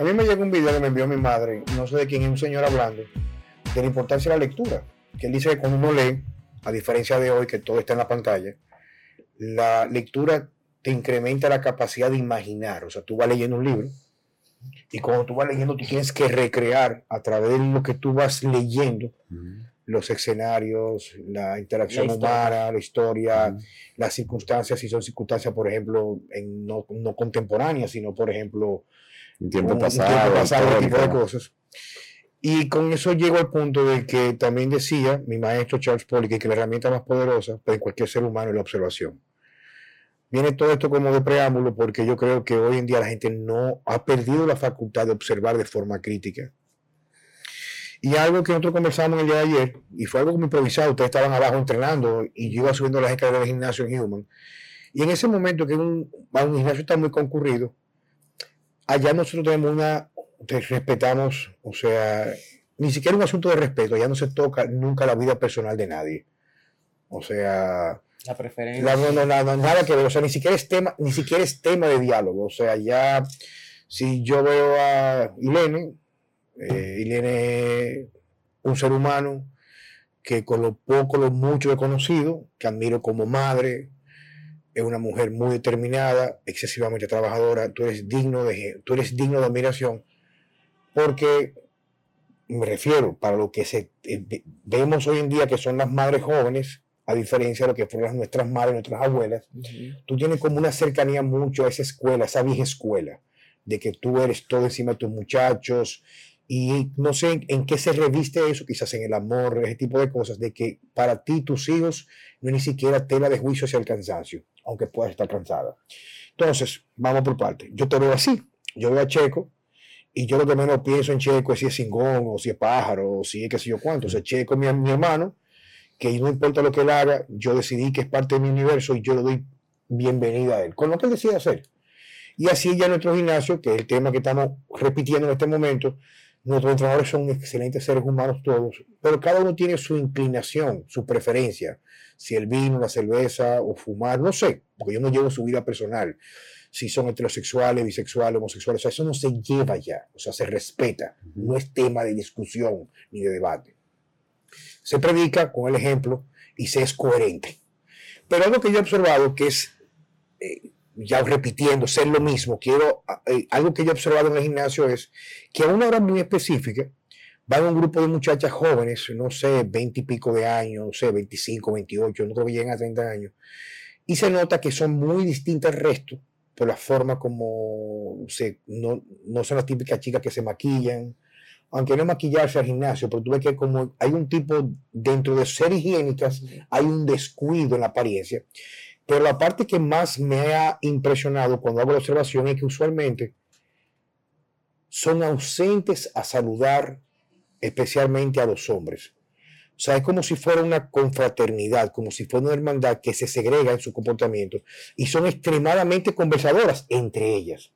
A mí me llegó un video que me envió mi madre, no sé de quién, es un señor hablando de la importancia de la lectura. Que él dice que cuando uno lee, a diferencia de hoy que todo está en la pantalla, la lectura te incrementa la capacidad de imaginar. O sea, tú vas leyendo un libro y cuando tú vas leyendo, tú tienes que recrear a través de lo que tú vas leyendo los escenarios, la interacción humana, la historia, las circunstancias, si son circunstancias, por ejemplo, en no, no contemporáneas, sino, por ejemplo, un tiempo pasado, un pasado tipo de cosas. Y con eso llego al punto de que también decía mi maestro Charles Poliquet que la herramienta más poderosa para cualquier ser humano es la observación. Viene todo esto como de preámbulo porque yo creo que hoy en día la gente no ha perdido la facultad de observar de forma crítica. Y algo que nosotros conversamos el día de ayer, y fue algo como improvisado, ustedes estaban abajo entrenando y yo iba subiendo las escaleras del gimnasio en Human. Y en ese momento que un, un gimnasio está muy concurrido, allá nosotros tenemos una, respetamos, o sea, ni siquiera un asunto de respeto, ya no se toca nunca la vida personal de nadie. O sea, la preferencia. no, no, no, nada que ver, o sea, ni siquiera es tema, ni siquiera es tema de diálogo. O sea, ya si yo veo a Ilene, eh, un ser humano que con lo poco, lo mucho he conocido, que admiro como madre, es una mujer muy determinada, excesivamente trabajadora, tú eres digno de, tú eres digno de admiración, porque me refiero, para lo que se, eh, vemos hoy en día que son las madres jóvenes, a diferencia de lo que fueron nuestras madres, nuestras abuelas, tú tienes como una cercanía mucho a esa escuela, a esa vieja escuela, de que tú eres todo encima de tus muchachos, y no sé en, qué se reviste eso, quizás en el amor, ese tipo de cosas, de que para ti, tus hijos, no es ni siquiera tela de juicio hacia el cansancio, aunque puedas estar cansada. Entonces, vamos por parte. Yo te veo así. Yo veo a Checo y yo lo que menos pienso en Checo es si es cingón o si es pájaro o si es qué sé yo cuánto. O sea, Checo es mi, mi hermano, que no importa lo que él haga, yo decidí que es parte de mi universo y yo le doy bienvenida a él, con lo que él decide hacer. Y así ya nuestro gimnasio, que es el tema que estamos repitiendo en este momento, Nuestros entrenadores son excelentes seres humanos todos, pero cada uno tiene su inclinación, su preferencia. Si el vino, la cerveza o fumar, no sé, porque yo no llevo su vida personal. Si son heterosexuales, bisexuales, homosexuales, eso no se lleva ya, o sea, se respeta. No es tema de discusión ni de debate. Se predica con el ejemplo y se es coherente. Pero algo que yo he observado que es eh, ya repitiendo, ser lo mismo, quiero, eh, algo que yo he observado en el gimnasio es que a una hora muy específica van un grupo de muchachas jóvenes, no sé, 20 y pico de años, no sé, 25, 28, no creo que lleguen a 30 años, y se nota que son muy distintas al resto por la forma como se, no, no son las típicas chicas que se maquillan, aunque no maquillarse al gimnasio, pero tú ves que como hay un tipo, dentro de ser higiénicas, hay un descuido en la apariencia. Pero la parte que más me ha impresionado cuando hago la observación es que usualmente son ausentes a saludar especialmente a los hombres. O sea, es como si fuera una confraternidad, como si fuera una hermandad que se segrega en su comportamiento y son extremadamente conversadoras entre ellas.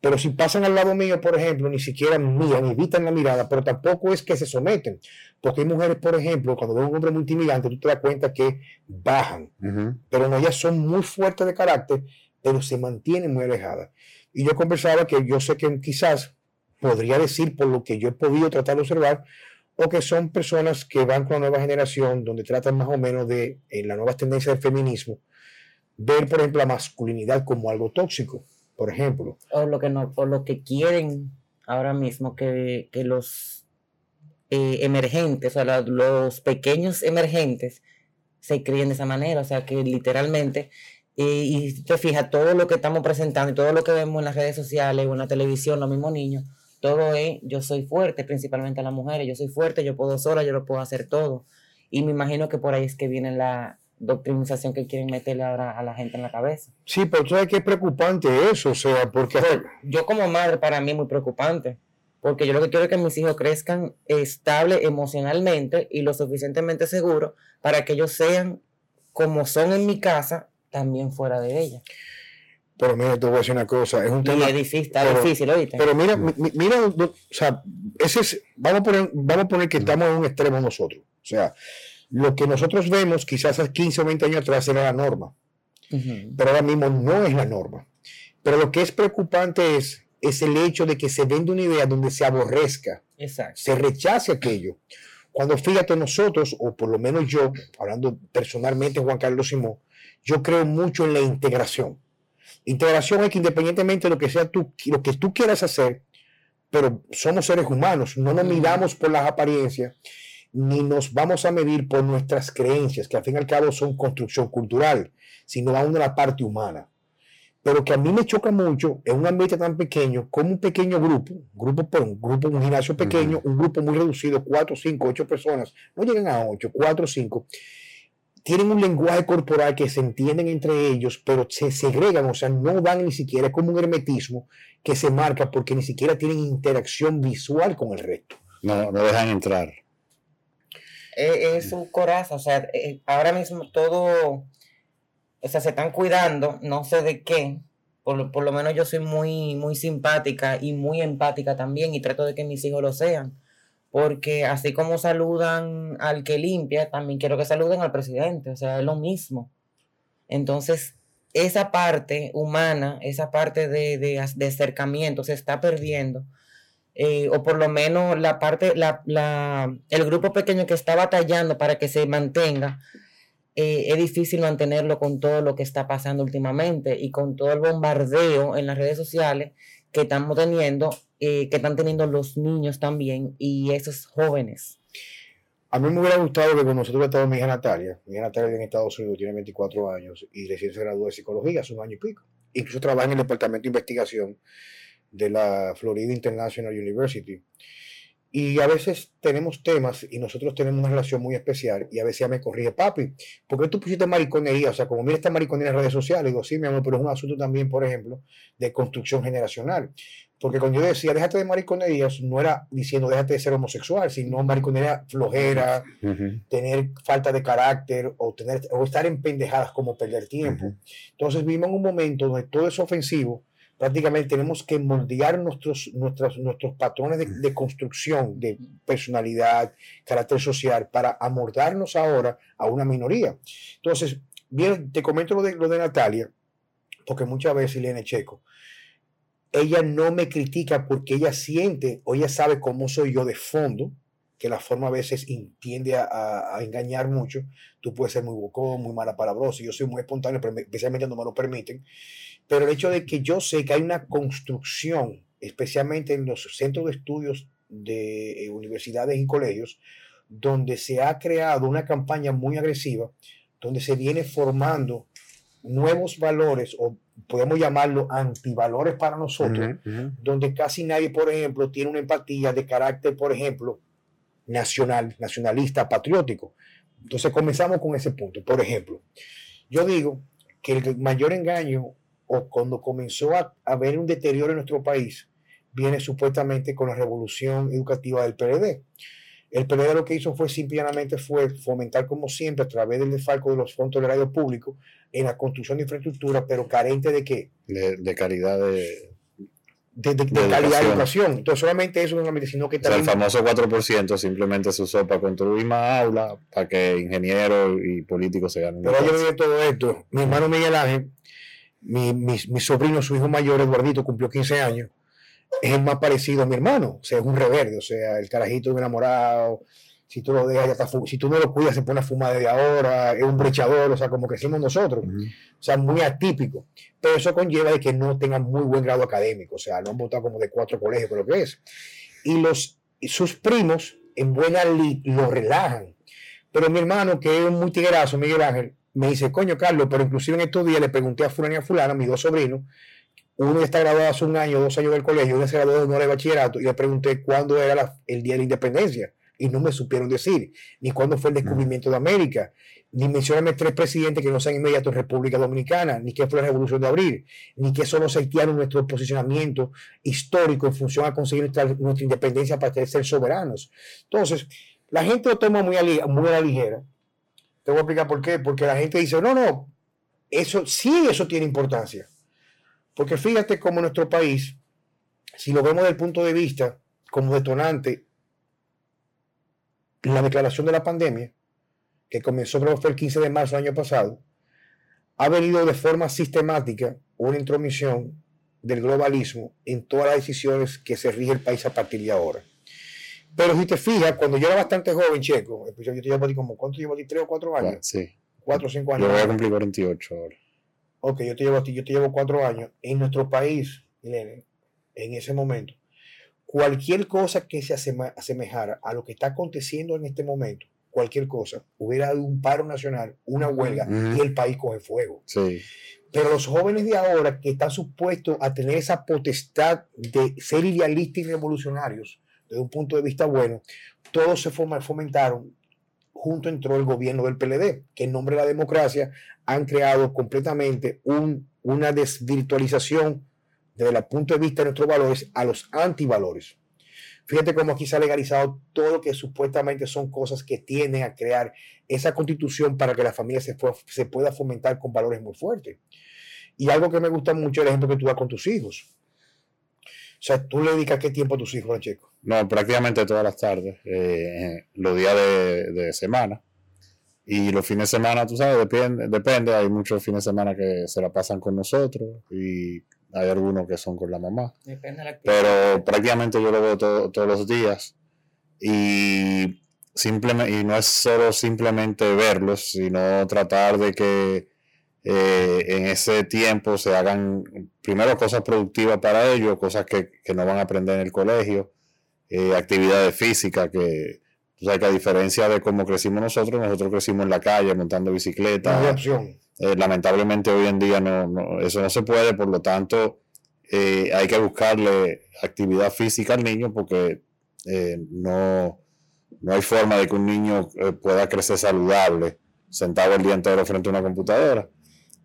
Pero si pasan al lado mío, por ejemplo, ni siquiera miran, evitan la mirada, pero tampoco es que se someten. Porque hay mujeres, por ejemplo, cuando ven un hombre muy intimidante, tú te das cuenta que bajan. Pero no, ellas son muy fuertes de carácter, pero se mantienen muy alejadas. Y yo conversaba que yo sé que quizás podría decir, por lo que yo he podido tratar de observar, o que son personas que van con la nueva generación, donde tratan más o menos de, en la nueva tendencia del feminismo, ver, por ejemplo, la masculinidad como algo tóxico por ejemplo. O lo que no, o lo que quieren ahora mismo que, los eh, emergentes, o sea, los pequeños emergentes se críen de esa manera, o sea, que literalmente, eh, y te fijas, todo lo que estamos presentando y todo lo que vemos en las redes sociales o en la televisión, los mismos niños, todo es, yo soy fuerte, principalmente a las mujeres, yo soy fuerte, yo puedo sola, yo lo puedo hacer todo. Y me imagino que por ahí es que viene la, doctrinización que quieren meterle ahora a la gente en la cabeza. Sí, pero tú sabes que es preocupante eso, o sea, porque... yo como madre para mí es muy preocupante, porque yo lo que quiero es que mis hijos crezcan estable emocionalmente y lo suficientemente seguros para que ellos sean como son en mi casa, también fuera de ella. Pero mira, te voy a decir una cosa, es un tema... Es difícil, está difícil, oíste. Pero mira, mira, o sea, ese es, vamos a poner, vamos a poner que estamos en un extremo nosotros, o sea, lo que nosotros vemos quizás hace 15 o 20 años atrás era la norma, pero ahora mismo no es la norma. Pero lo que es preocupante es es el hecho de que se vende una idea donde se aborrezca, Exacto. se rechace aquello. Cuando fíjate nosotros, o por lo menos yo, hablando personalmente Juan Carlos Simón, yo creo mucho en la integración. Integración es que independientemente de lo que sea tú, lo que tú quieras hacer, pero somos seres humanos, no nos miramos por las apariencias, ni nos vamos a medir por nuestras creencias, que al fin y al cabo son construcción cultural, sino aún de la parte humana. Pero que a mí me choca mucho en un ambiente tan pequeño, como un pequeño grupo, grupo por un grupo, un gimnasio pequeño, un grupo muy reducido, cuatro, cinco, ocho personas, no llegan a ocho, cuatro, cinco, tienen un lenguaje corporal que se entienden entre ellos, pero se segregan, o sea, no van ni siquiera, es como un hermetismo que se marca porque ni siquiera tienen interacción visual con el resto. No, no dejan entrar. Es, es un coraza, o sea, eh, ahora mismo todo, o sea, se están cuidando, no sé de qué, por, lo- por lo menos yo soy muy, muy simpática y muy empática también y trato de que mis hijos lo sean, porque así como saludan al que limpia, también quiero que saluden al presidente, o sea, es lo mismo. Entonces, esa parte humana, esa parte de, de, de acercamiento se está perdiendo. Eh, o por lo menos la parte, la, la- el grupo pequeño que está batallando para que se mantenga, eh, es difícil mantenerlo con todo lo que está pasando últimamente y con todo el bombardeo en las redes sociales que estamos teniendo, eh, que están teniendo los niños también y esos jóvenes. A mí me hubiera gustado que con nosotros hubiera estado mi hija Natalia. Mi hija Natalia vive en Estados Unidos, tiene 24 años y recién se graduó de psicología hace un año y pico. Incluso trabaja en el departamento de investigación de la Florida International University. Y a veces tenemos temas y nosotros tenemos una relación muy especial y a veces ella me corrige, papi, ¿por qué tú pusiste mariconería? O sea, como mira esta mariconería en las redes sociales, digo, sí, mi amor, pero es un asunto también, por ejemplo, de construcción generacional. Porque cuando yo decía, déjate de mariconerías, no era diciendo déjate de ser homosexual, sino mariconería flojera, tener falta de carácter o, tener, o estar en pendejadas como perder tiempo. Entonces vivimos en un momento donde todo es ofensivo, prácticamente tenemos que moldear nuestros, nuestros, patrones de, de construcción, de personalidad, carácter social, para amordarnos ahora a una minoría. Entonces, bien, te comento lo de, lo de Natalia, porque muchas veces Elena Checo, ella no me critica porque ella siente o ella sabe cómo soy yo de fondo, que la forma a veces tiende a, a- a engañar mucho. Tú puedes ser muy bocón, muy mala palabrosa, yo soy muy espontáneo, pero me- especialmente no me lo permiten. Pero el hecho de que yo sé que hay una construcción, especialmente en los centros de estudios de eh, universidades y colegios, donde se ha creado una campaña muy agresiva, donde se viene formando nuevos valores, o podemos llamarlo antivalores para nosotros, Ujú, ujú. donde casi nadie, por ejemplo, tiene una empatía de carácter, por ejemplo, nacional, nacionalista, patriótico. Entonces comenzamos con ese punto. Por ejemplo, yo digo que el mayor engaño o cuando comenzó a haber un deterioro en nuestro país viene supuestamente con la revolución educativa del PLD. El PLD lo que hizo fue simplemente fue fomentar como siempre a través del desfalco de los fondos del radio público en la construcción de infraestructura, pero carente de qué? De, de caridad de. De, de- de De calidad de educación. Entonces solamente eso no solamente, sino que O sea, el también famoso 4% simplemente se usó para construir más aulas, para que ingenieros y políticos se ganen. Pero yo de todo esto, mi hermano Miguel Ángel, mi, mi, mi sobrino, su hijo mayor, Eduardito, cumplió 15 años, es el más parecido a mi hermano, o sea, es un reverde, o sea, el carajito es enamorado, si tú lo dejas, ya está si tú no lo cuidas, se pone a fumar desde ahora, es un brechador, o sea, como crecimos nosotros, o sea, muy atípico, pero eso conlleva de que no tengan muy buen grado académico, o sea, lo han votado como de cuatro colegios, creo que es, y los, sus primos, en buena lid, lo relajan, pero mi hermano, que es muy tiguerazo, Miguel Ángel, me dice, coño, Carlos, pero inclusive en estos días le pregunté a fulano y a fulana, mis dos sobrinos, uno está graduado hace un año, dos años del colegio, uno se graduó de honor de bachillerato, y le pregunté cuándo era la- el día de la independencia, y no me supieron decir, ni cuándo fue el descubrimiento de América, ni mencionarme tres presidentes que no sean inmediatos en República Dominicana, ni qué fue la Revolución de Abril, ni qué son los haitianos nuestro posicionamiento histórico en función a conseguir nuestra, nuestra independencia para ser soberanos. Entonces, la gente lo toma muy a, muy a la ligera. Te voy a explicar por qué. Porque la gente dice, no, no, eso sí, eso tiene importancia. Porque fíjate cómo nuestro país, si lo vemos desde el punto de vista como detonante, la declaración de la pandemia, que comenzó creo fue el 15 de marzo del año pasado, ha venido de forma sistemática una intromisión del globalismo en todas las decisiones que se rige el país a partir de ahora. Pero si te fijas, cuando yo era bastante joven, Checo, pues yo te llevo como, ¿cuánto llevo? ¿Tres o cuatro años? Sí. ¿Cuatro o cinco años? Yo voy a cumplir 48 ahora. Ok, yo te llevo a ti, yo te llevo cuatro años. En nuestro país, en ese momento, cualquier cosa que se asemejara a lo que está aconteciendo en este momento, cualquier cosa, hubiera dado un paro nacional, una huelga, y el país coge fuego. Sí. Pero los jóvenes de ahora que están supuestos a tener esa potestad de ser idealistas y revolucionarios desde un punto de vista bueno, todos se fomentaron. Junto entró el gobierno del PLD, que en nombre de la democracia han creado completamente un- una desvirtualización desde el punto de vista de nuestros valores a los antivalores. Fíjate cómo aquí se ha legalizado todo lo que supuestamente son cosas que tienden a crear esa constitución para que la familia se, pueda fomentar con valores muy fuertes. Y algo que me gusta mucho es el ejemplo que tú das con tus hijos. O sea, tú le dedicas qué tiempo a tus hijos, Checo. No, prácticamente todas las tardes, eh, los días de, de semana. Y los fines de semana, tú sabes, depende, depende. Hay muchos fines de semana que se la pasan con nosotros y hay algunos que son con la mamá. Depende de la actividad. Pero prácticamente yo lo veo todo- todos los días. Y, simplemente, y no es solo simplemente verlos, sino tratar de que eh, en ese tiempo se hagan primero cosas productivas para ellos, cosas que, que no van a aprender en el colegio, eh, actividades físicas que, tú sabes que a diferencia de cómo crecimos nosotros, nosotros crecimos en la calle montando bicicleta. No hay opción. Eh, lamentablemente hoy en día no, no- eso no se puede, por lo tanto eh, hay que buscarle actividad física al niño porque eh, no, no hay forma de que un niño pueda crecer saludable sentado el día entero frente a una computadora.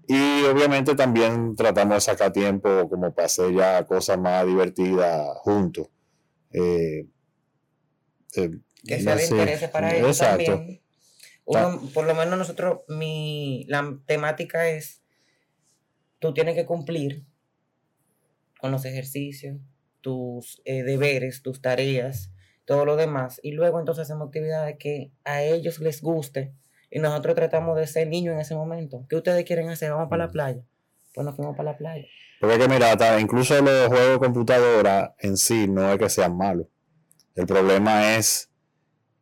Y obviamente también tratamos de sacar tiempo como para hacer ya cosas más divertidas juntos. Que sea de interés para ellos Exacto. también. Uno, por lo menos nosotros, mi, la temática es, tú tienes que cumplir con los ejercicios, tus eh, deberes, tus tareas, todo lo demás, y luego entonces hacemos actividades que a ellos les guste, y nosotros tratamos de ser niños en ese momento. ¿Qué ustedes quieren hacer? ¿Vamos para la Mm. playa? Pues nos fuimos para la playa. Porque que mira, hasta incluso los juegos de computadora en sí no es que sean malos. El problema es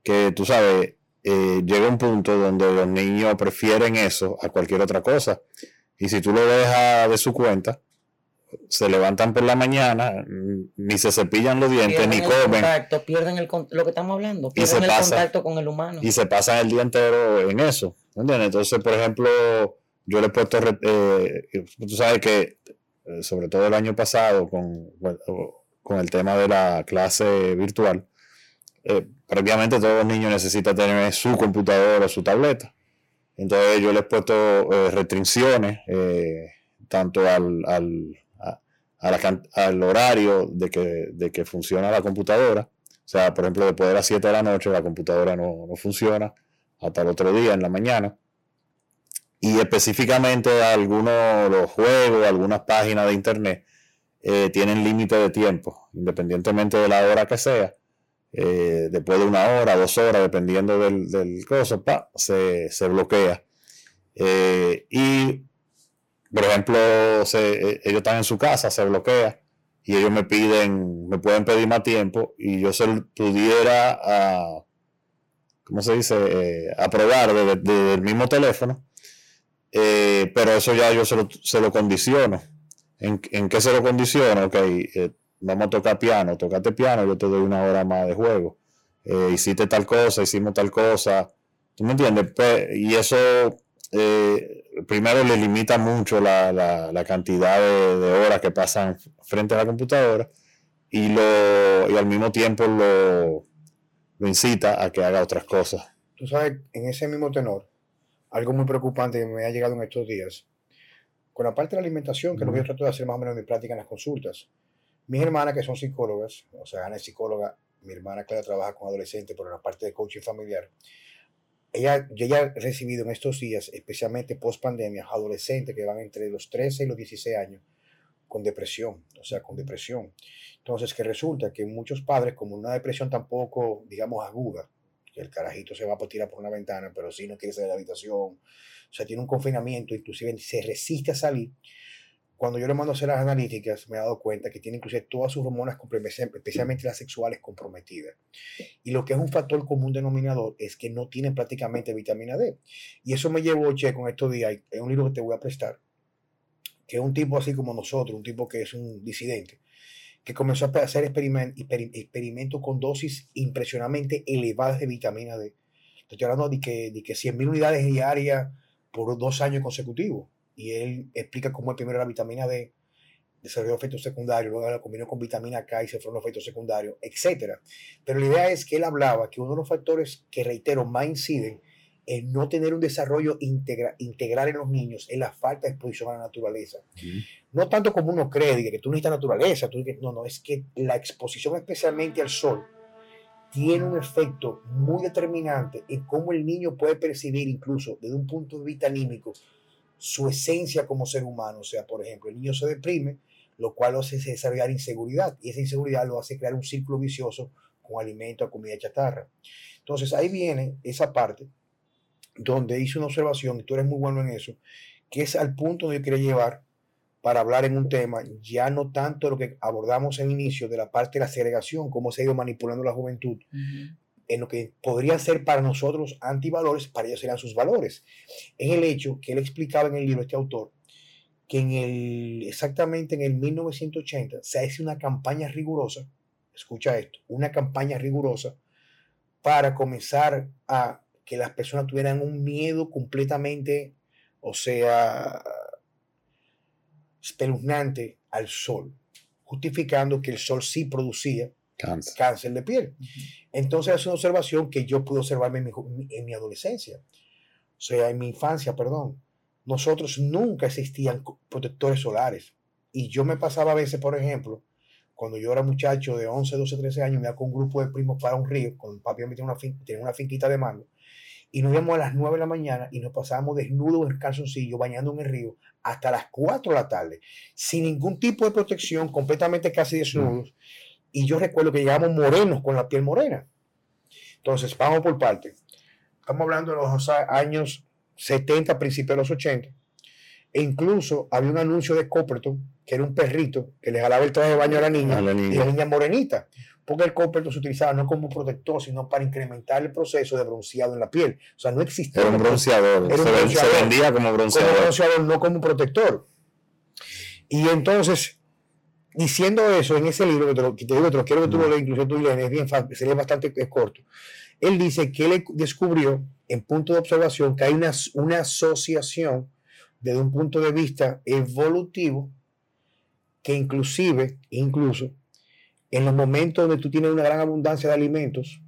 que, tú sabes, eh, llega un punto donde los niños prefieren eso a cualquier otra cosa. Y si tú lo dejas de su cuenta, se levantan por la mañana, mm, ni se cepillan los dientes, Pierden ni comen, contacto, pierden el lo que estamos hablando, Y se pierden el pasa. contacto con el humano. y se pasan el día entero en eso. ¿Entiendes? Entonces, por ejemplo, yo le he puesto, eh, tú sabes que, eh, sobre todo el año pasado, con, con el tema de la clase virtual, eh, prácticamente todos los niños necesitan tener su computadora o su tableta. Entonces, yo les he puesto eh, restricciones, eh, tanto al, al, al horario de que, de que funciona la computadora. O sea, por ejemplo, después de las 7 de la noche la computadora no, no funciona hasta el otro día en la mañana. Y específicamente algunos los juegos, algunas páginas de internet eh, tienen límite de tiempo, independientemente de la hora que sea. Eh, después de una hora, dos horas, dependiendo del, del pa, se, se bloquea. Eh, y, por ejemplo, eh, ellos están en su casa, se bloquea y ellos me piden, me pueden pedir más tiempo y yo se pudiera, ah, ¿cómo se dice? Eh, aprobar desde desde el mismo teléfono, pero eso ya yo se lo, se lo condiciono. ¿En, en qué se lo condiciono? Ok, vamos a tocar piano, tocate piano, yo te doy una hora más de juego. Eh, hiciste tal cosa, hicimos tal cosa. ¿Tú me entiendes? Pe- y eso eh, primero le limita mucho la, la- la cantidad de, de horas que pasan frente a la computadora y, lo, y al mismo tiempo lo, lo incita a que haga otras cosas. Tú sabes, en ese mismo tenor, algo muy preocupante que me ha llegado en estos días, con la parte de la alimentación, que es lo que yo trato de hacer más o menos en mi práctica en las consultas. Mis hermanas, que son psicólogas, o sea, Ana es psicóloga, mi hermana Clara trabaja con adolescentes, pero en la parte de coaching familiar. Ella, yo ya he recibido en estos días, especialmente post pandemia, adolescentes que van entre los 13 y los 16 años con depresión, o sea, con depresión. Entonces, que resulta que muchos padres, como una depresión tampoco, digamos, aguda, que el carajito se va a tirar por una ventana, pero sí no quiere salir de la habitación, o sea, tiene un confinamiento, inclusive se resiste a salir, cuando yo le mando a hacer las analíticas, me he dado cuenta que tiene inclusive todas sus hormonas, especialmente las sexuales, comprometidas. Y lo que es un factor común denominador es que no tienen prácticamente vitamina D. Y eso me llevó, che, con estos días, es un libro que te voy a prestar, que es un tipo así como nosotros, un tipo que es un disidente, que comenzó a hacer experimentos con dosis impresionantemente elevadas de vitamina D. Estoy hablando de que, de que 100.000 unidades diarias por dos años consecutivos y él explica cómo primero la vitamina D desarrolló efectos secundarios, luego la combinó con vitamina K y se fueron los efectos secundarios, etc. Pero la idea es que él hablaba que uno de los factores que, reitero, más inciden en no tener un desarrollo integral en los niños es la falta de exposición a la naturaleza. No tanto como uno cree, que tú necesitas naturaleza, tú, no, no, es que la exposición especialmente al sol tiene un efecto muy determinante en cómo el niño puede percibir incluso desde un punto de vista anímico su esencia como ser humano. O sea, por ejemplo, el niño se deprime, lo cual lo hace desarrollar inseguridad y esa inseguridad lo hace crear un círculo vicioso con alimento comida chatarra. Entonces ahí viene esa parte donde hice una observación, y tú eres muy bueno en eso, que es al punto donde yo quería llevar para hablar en un tema, ya no tanto lo que abordamos en inicio de la parte de la segregación, cómo se ha ido manipulando la juventud, en lo que podrían ser para nosotros antivalores, para ellos serán sus valores. Es el hecho que él explicaba en el libro, este autor, que en el, exactamente en el 1980 se hace una campaña rigurosa, escucha esto, una campaña rigurosa para comenzar a que las personas tuvieran un miedo completamente, o sea, espeluznante al sol, justificando que el sol sí producía cáncer, de piel. Entonces es una observación que yo pude observarme en mi, adolescencia, o sea, en mi infancia, perdón. Nosotros nunca existían protectores solares. Y yo me pasaba a veces, por ejemplo, cuando yo era muchacho de 11, 12, 13 años, me iba con un grupo de primos para un río, con el papi me tenía una, tenía una finquita de mango, y nos íbamos a las 9 de la mañana y nos pasábamos desnudos en calzoncillo, bañando en el río, hasta las 4 de la tarde, sin ningún tipo de protección, completamente casi desnudos. Y yo recuerdo que llegamos morenos con la piel morena. Entonces, vamos por parte. Estamos hablando de los años 70, principios de los 80. E incluso había un anuncio de Copperton, que era un perrito que le jalaba el traje de baño a la niña, y la niña morenita. Porque el Copperton se utilizaba no como protector, sino para incrementar el proceso de bronceado en la piel. O sea, no existía. Era un bronceador. se, vendía como bronceador. Como bronceador, no como protector. Y entonces, diciendo eso en ese libro, que te, lo, digo, te lo quiero que tú lo leas, incluso tú lees, es bien fácil, bastante corto. Él dice que él descubrió en punto de observación que hay una, una asociación desde un punto de vista evolutivo que inclusive, incluso, en los momentos donde tú tienes una gran abundancia de alimentos,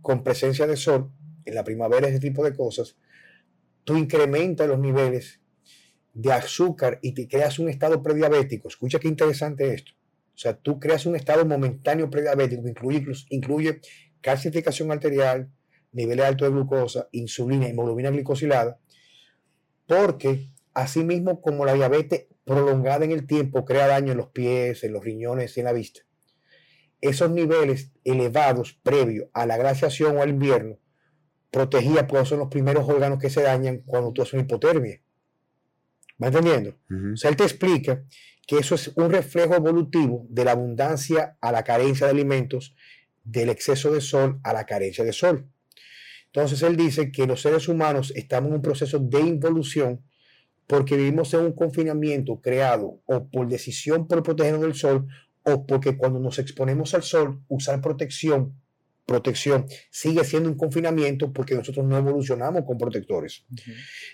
con presencia de sol, en la primavera, ese tipo de cosas, tú incrementas los niveles de azúcar y te creas un estado prediabético. Escucha qué interesante esto. O sea, tú creas un estado momentáneo prediabético que incluye, incluye calcificación arterial, niveles altos de glucosa, insulina, hemoglobina glicosilada, porque asimismo como la diabetes prolongada en el tiempo crea daño en los pies, en los riñones en la vista, esos niveles elevados previo a la glaciación o al invierno protegía, pues son los primeros órganos que se dañan cuando tú haces una hipotermia. ¿Va entendiendo? O sea, él te explica que eso es un reflejo evolutivo de la abundancia a la carencia de alimentos, del exceso de sol a la carencia de sol. Entonces él dice que los seres humanos estamos en un proceso de involución porque vivimos en un confinamiento creado o por decisión por protegernos del sol o porque cuando nos exponemos al sol usar protección protección sigue siendo un confinamiento porque nosotros no evolucionamos con protectores.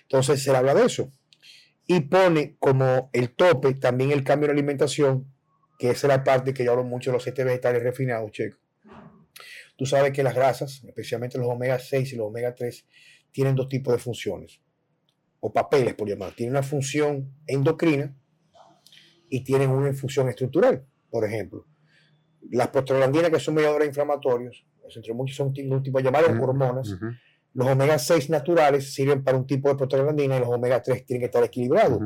Entonces se habla de eso y pone como el tope también el cambio de alimentación, que esa es la parte que yo hablo mucho de los aceites vegetales refinados, checo. Tú sabes que las grasas, especialmente los omega 6 y los omega 3, tienen dos tipos de funciones, o papeles por llamar. Tienen una función endocrina y tienen una función estructural. Por ejemplo, las prostaglandinas, que son mediadores inflamatorios, entre muchos son un tipo de llamadas hormonas, los omega 6 naturales sirven para un tipo de prostaglandina y los omega 3 tienen que estar equilibrados.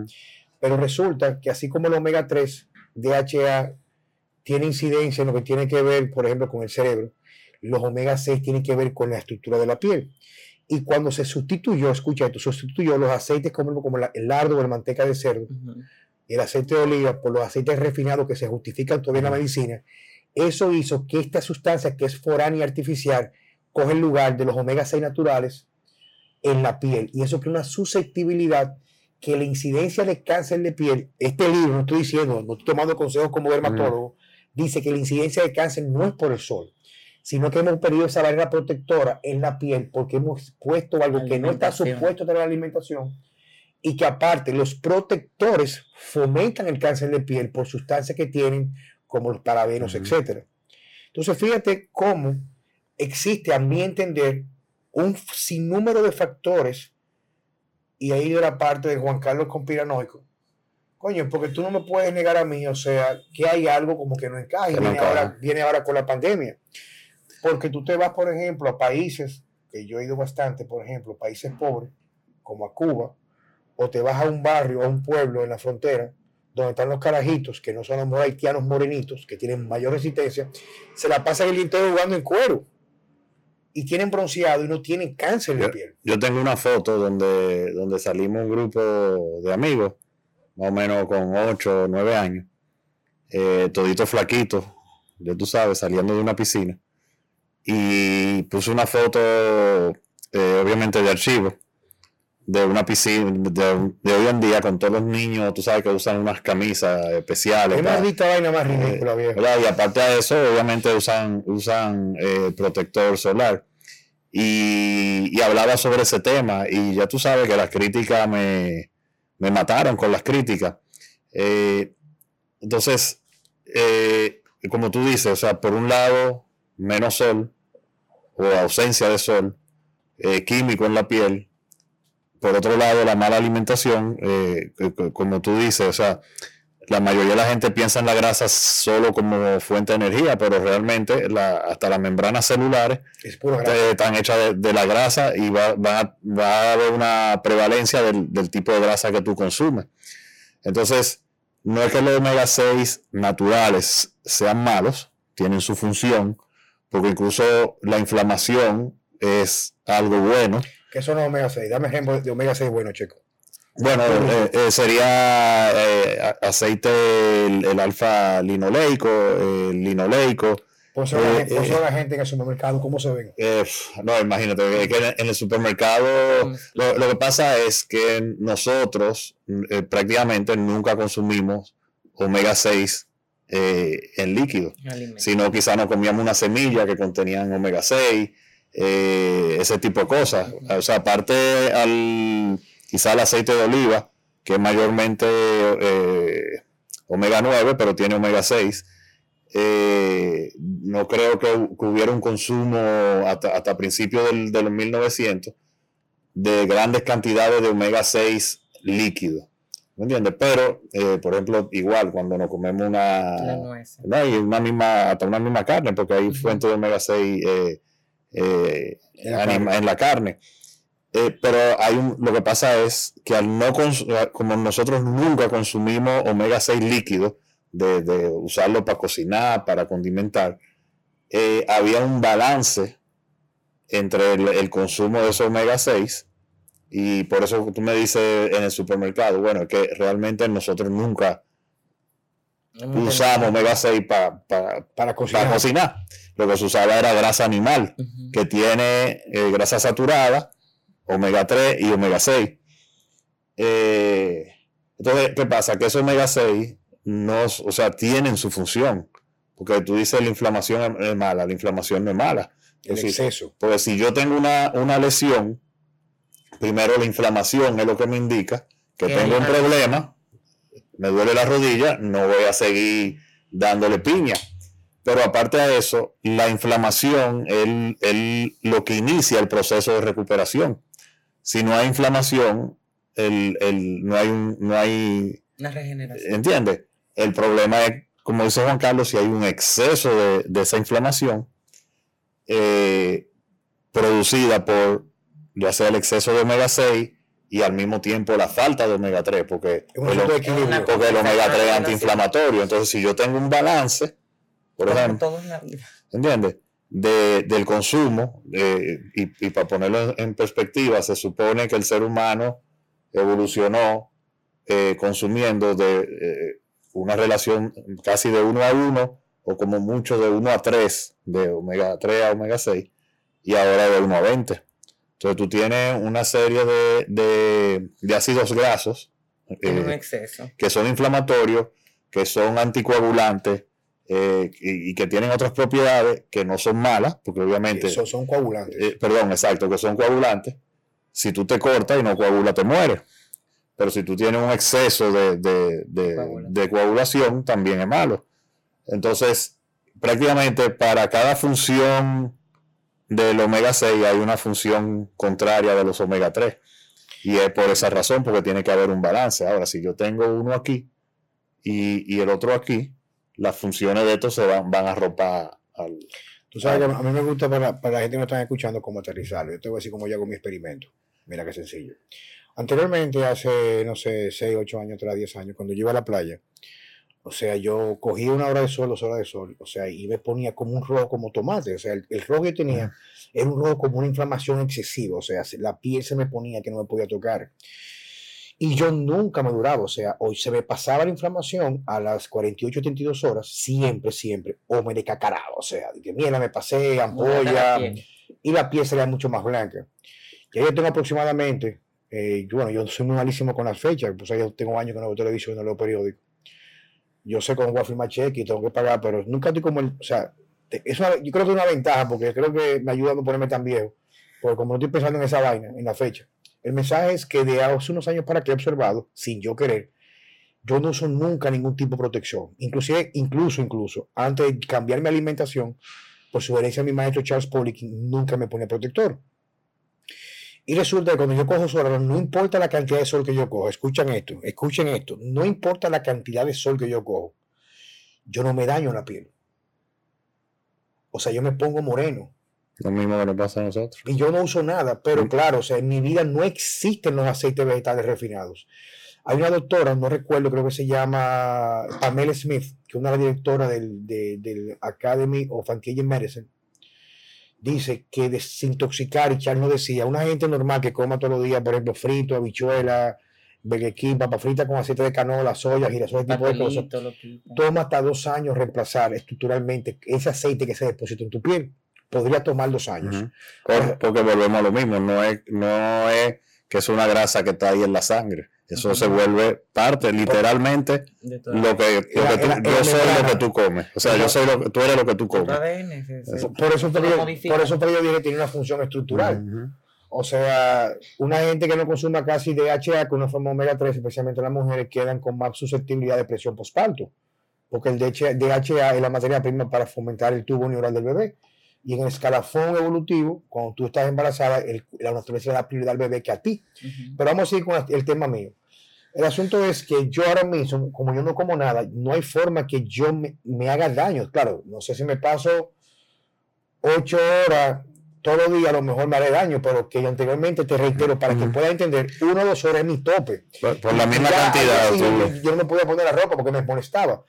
Pero resulta que así como el omega 3, DHA, tiene incidencia en lo que tiene que ver, por ejemplo, con el cerebro, los omega 6 tienen que ver con la estructura de la piel. Y cuando se sustituyó, escucha esto, sustituyó los aceites como, como el lardo o la manteca de cerdo el aceite de oliva por los aceites refinados que se justifican todavía en la medicina, eso hizo que esta sustancia que es foránea y artificial coge el lugar de los omega 6 naturales en la piel. Y eso crea una susceptibilidad que la incidencia de cáncer de piel, este libro, no estoy diciendo, no estoy tomando consejos como dermatólogo, dice que la incidencia de cáncer no es por el sol, sino que hemos perdido esa barrera protectora en la piel porque hemos puesto algo que no está supuesto tener la alimentación y que aparte los protectores fomentan el cáncer de piel por sustancias que tienen como los parabenos, etc. Entonces fíjate cómo existe a mi entender un sinnúmero de factores y ahí de la parte de Juan Carlos conspiranoico. Coño, porque tú no me puedes negar a mí, o sea, que hay algo como que no encaja. viene, ahora, viene ahora con la pandemia. Porque tú te vas, por ejemplo, a países, que yo he ido bastante, por ejemplo, países pobres, como a Cuba, o te vas a un barrio, a un pueblo en la frontera, donde están los carajitos, que no son los haitianos morenitos, que tienen mayor resistencia, se la pasan el día jugando en cuero y tienen bronceado y no tienen cáncer de piel. Yo tengo una foto donde, donde salimos un grupo de amigos, más o menos con 8 o 9 años, eh, toditos flaquitos, ya tú sabes, saliendo de una piscina. Y puse una foto, eh, obviamente, de archivo, de una piscina de, hoy en día con todos los niños, tú sabes que usan unas camisas especiales. Es maldita vaina más ridícula, Y aparte de eso, obviamente usan, usan eh, protector solar. Y, hablaba sobre ese tema y ya tú sabes que las críticas me, mataron con las críticas. Eh, entonces, eh, como tú dices, o sea, por un lado, menos sol o ausencia de sol, químico en la piel, por otro lado, la mala alimentación, eh, como tú dices, o sea, la mayoría de la gente piensa en la grasa solo como fuente de energía, pero realmente hasta las membranas celulares están hechas de, la grasa y va, a, haber una prevalencia del, tipo de grasa que tú consumes. Entonces, no es que los omega 6 naturales sean malos, tienen su función, porque incluso la inflamación es algo bueno ¿Qué son los omega 6? Dame ejemplo de omega 6 bueno, chico. Bueno, eh, eh, sería eh, aceite, el, alfa linoleico, el linoleico. Por la, la gente en el supermercado, ¿cómo se ven? no, imagínate, que en el supermercado lo, lo, que pasa es que nosotros prácticamente nunca consumimos omega 6 en líquido, sino quizá nos comíamos una semilla que contenían omega 6 eh, ese tipo de cosas. O sea, aparte al quizá el aceite de oliva, que es mayormente eh, omega 9, pero tiene omega 6. Eh, no creo que, hubiera un consumo hasta, hasta principios del, de los 1900 de grandes cantidades de omega 6 líquido. ¿Me entiendes? Pero, por ejemplo, igual cuando nos comemos una, una misma, hasta una misma carne, porque hay fuentes de omega 6 eh, en, la carne. Eh, pero hay un, lo que pasa es que al no como nosotros nunca consumimos omega 6 líquido, de, usarlo para cocinar, para condimentar, eh, había un balance entre el, consumo de esos omega 6 y por eso tú me dices en el supermercado, bueno, que realmente nosotros nunca usamos omega 6 para cocinar. Lo que se usaba era grasa animal, que tiene eh, grasa saturada, omega 3 y omega 6. Eh, entonces, ¿qué pasa? Que esos omega 6 no, o sea, tienen su función. Porque tú dices la inflamación es mala, la inflamación no es mala. El exceso. Porque si yo tengo una, una lesión, primero la inflamación es lo que me indica que tengo un problema, me duele la rodilla, no voy a seguir dándole piña. Pero aparte de eso, la inflamación es lo que inicia el proceso de recuperación. Si no hay inflamación, el, no hay... no hay Una regeneración. ¿Entiendes? El problema es, como dice Juan Carlos, si hay un exceso de, esa inflamación eh, producida por ya sea el exceso de omega 6 y al mismo tiempo la falta de omega 3, porque, el, porque el omega 3 es antiinflamatorio. Entonces, si yo tengo un balance, por ejemplo, ¿entiendes? del consumo, y, y, para ponerlo en perspectiva, se supone que el ser humano evolucionó eh, consumiendo de eh, una relación casi de 1 a 1 o como mucho de 1 a 3, de omega 3 a omega 6, y ahora de 1 a 20. Entonces tú tienes una serie de, ácidos grasos eh, que son inflamatorios, que son anticoagulantes eh, y, que tienen otras propiedades que no son malas, porque obviamente... Son, son coagulantes. Eh, perdón, exacto, que son coagulantes. Si tú te cortas y no coagula, te mueres. Pero si tú tienes un exceso de coagulación, también es malo. Entonces, prácticamente para cada función del omega 6 hay una función contraria de los omega 3. Y es por esa razón, porque tiene que haber un balance. Ahora, si yo tengo uno aquí y, el otro aquí, las funciones de estos se van, van a ropar al... Tú sabes que a mí me gusta para, para la gente que me está escuchando cómo aterrizarlo. Yo te voy a decir cómo yo hago mi experimento. Mira qué sencillo. Anteriormente, hace, no sé, 6, 8 años atrás, 10 años, cuando yo iba a la playa, o sea, yo cogía una hora de sol, dos horas de sol, o sea, y me ponía como un rojo como tomate. O sea, el, rojo que tenía era un rojo como una inflamación excesiva. O sea, la piel se me ponía que no me podía tocar. Y yo nunca me duraba, o sea, hoy se me pasaba la inflamación a las 48, 32 horas, siempre, siempre, o me decacaraba, o sea, de que mira, me pasé, ampolla, y la piel sería mucho más blanca. Ya yo tengo aproximadamente, eh, bueno, yo soy muy malísimo con las fechas, pues yo tengo años que no veo televisión, no leo periódico yo sé a firmar cheque y tengo que pagar, pero nunca estoy como el, o sea, eso yo creo que es una ventaja porque creo que me ayuda a no ponerme tan viejo, porque como no estoy pensando en esa vaina, en la fecha. El mensaje es que de hace unos años para que he observado, sin yo querer, yo no uso nunca ningún tipo de protección. Inclusive, incluso, incluso, antes de cambiar mi alimentación, por sugerencia de mi maestro Charles Poliquin, nunca me ponía protector. Y resulta que cuando yo cojo sol, no importa la cantidad de sol que yo cojo, escuchen esto, escuchen esto, no importa la cantidad de sol que yo cojo, yo no me daño la piel. O sea, yo me pongo moreno. Lo mismo que nos pasa a nosotros. Y yo no uso nada, pero claro, o sea, en mi vida no existen los aceites vegetales refinados. Hay una doctora, no recuerdo, creo que se llama Pamela Smith, que es una directora del, del Academy of Anti-Aging Medicine dice que desintoxicar, y Charles no decía, una gente normal que coma todos los días, por ejemplo, frito, habichuela, beguequín, papa frita con aceite de canola, soya, girasol, ese tipo de cosas, toma hasta dos años reemplazar estructuralmente ese aceite que se deposita en tu piel. Podría tomar dos años. porque volvemos a lo mismo, no es, no es que es una grasa que está ahí en la sangre eso se vuelve parte, literalmente, lo que, yo soy lo que tú comes. O sea, yo soy lo que tú eres lo que tú comes. Por eso te por eso te dije que tiene una función estructural. O sea, una gente que no consuma casi DHA con una forma omega 3, especialmente las mujeres, quedan con más susceptibilidad de presión postparto. Porque el DHA es la materia prima para fomentar el tubo neural del bebé. Y en el escalafón evolutivo, cuando tú estás embarazada, la naturaleza da prioridad al bebé que a ti. Pero vamos a ir con el tema mío. El asunto es que yo ahora mismo, como yo no como nada, no hay forma que yo me, haga daño. Claro, no sé si me paso ocho horas todos los días, a lo mejor me haré daño, pero que anteriormente te reitero, para que pueda entender, uno o dos horas es mi tope. Por, la misma cantidad. yo, no me podía poner la ropa porque me molestaba.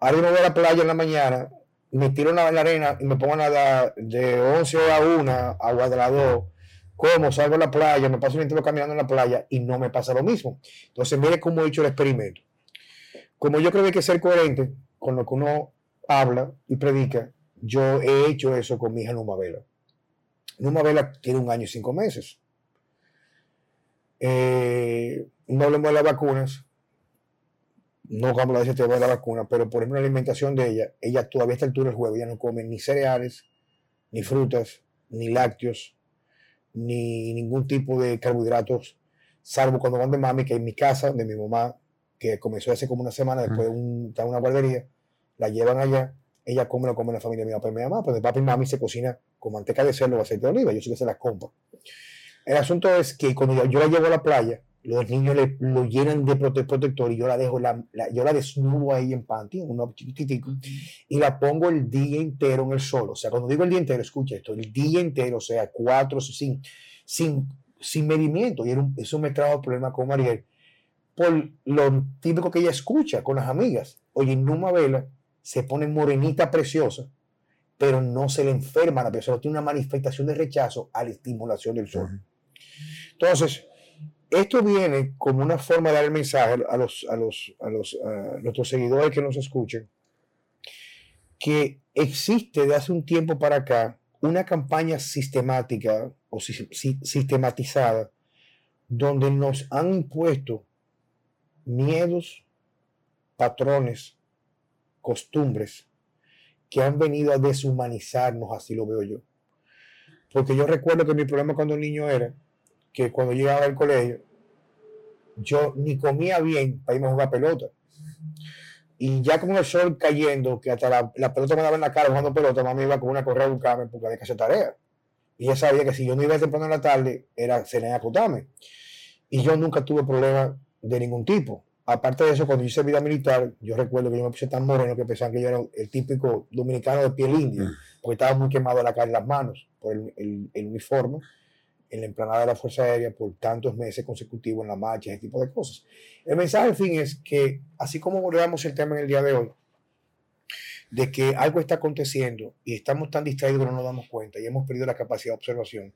Ahora yo me voy a la playa en la mañana, me tiro en la, arena y me pongo a nadar de 11 a 1, agua de la 2 como salgo a la playa, me paso el tiempo caminando en la playa y no me pasa lo mismo. Entonces, mire cómo he hecho el experimento. Como yo creo que hay que ser coherente con lo que uno habla y predica, yo he hecho eso con mi hija Numa Vela. Numa Vela tiene un año y cinco meses. Eh, no hablemos de las vacunas, no hablamos de ese tema de la vacuna, pero por ejemplo la alimentación de ella, ella todavía a esta altura del juego, ya no come ni cereales, ni frutas, ni lácteos, ni ningún tipo de carbohidratos, salvo cuando van de mami, que en mi casa, de mi mamá, que comenzó hace como una semana después de un, una guardería, la llevan allá, ella come lo come la familia de mi papá y mi mamá, pero de papá y mami se cocina con manteca de cerdo o aceite de oliva, yo sé que se las compro. El asunto es que cuando yo la llevo a la playa, los niños le, lo llenan de protector y yo la dejo, la, yo la desnudo ahí en panty, uno chiquitico, y la pongo el día entero en el sol. O sea, cuando digo el día entero, escucha esto, el día entero, o sea, cuatro, sin, sin, sin medimiento. Y eso me trajo problema con Mariel por lo típico que ella escucha con las amigas. Oye, Numa Vela se pone morenita preciosa, pero no se le enferma la persona, tiene una manifestación de rechazo a la estimulación del sol. Entonces, esto viene como una forma de dar el mensaje a los, a los, a los nuestros seguidores que nos escuchen, que existe de hace un tiempo para acá una campaña sistemática o sistematizada donde nos han impuesto miedos, patrones, costumbres que han venido a deshumanizarnos, así lo veo yo. Porque yo recuerdo que mi problema cuando niño era que cuando llegaba al colegio, yo ni comía bien para irme a jugar pelota. Y ya con el sol cayendo, que hasta la, pelota me daba en la cara jugando pelota, mamá iba con una correa a buscarme porque había que hacer tarea. Y ella sabía que si yo no iba temprano en la tarde, era cenar a acotarme. Y yo nunca tuve problemas de ningún tipo. Aparte de eso, cuando yo hice vida militar, yo recuerdo que yo me puse tan moreno que pensaban que yo era el típico dominicano de piel india, mm. porque estaba muy quemado la cara y las manos por el, el uniforme en la emplanada de la Fuerza Aérea por tantos meses consecutivos en la marcha, ese tipo de cosas. El mensaje, en fin, es que así como abordamos el tema en el día de hoy, de que algo está aconteciendo y estamos tan distraídos que no nos damos cuenta y hemos perdido la capacidad de observación,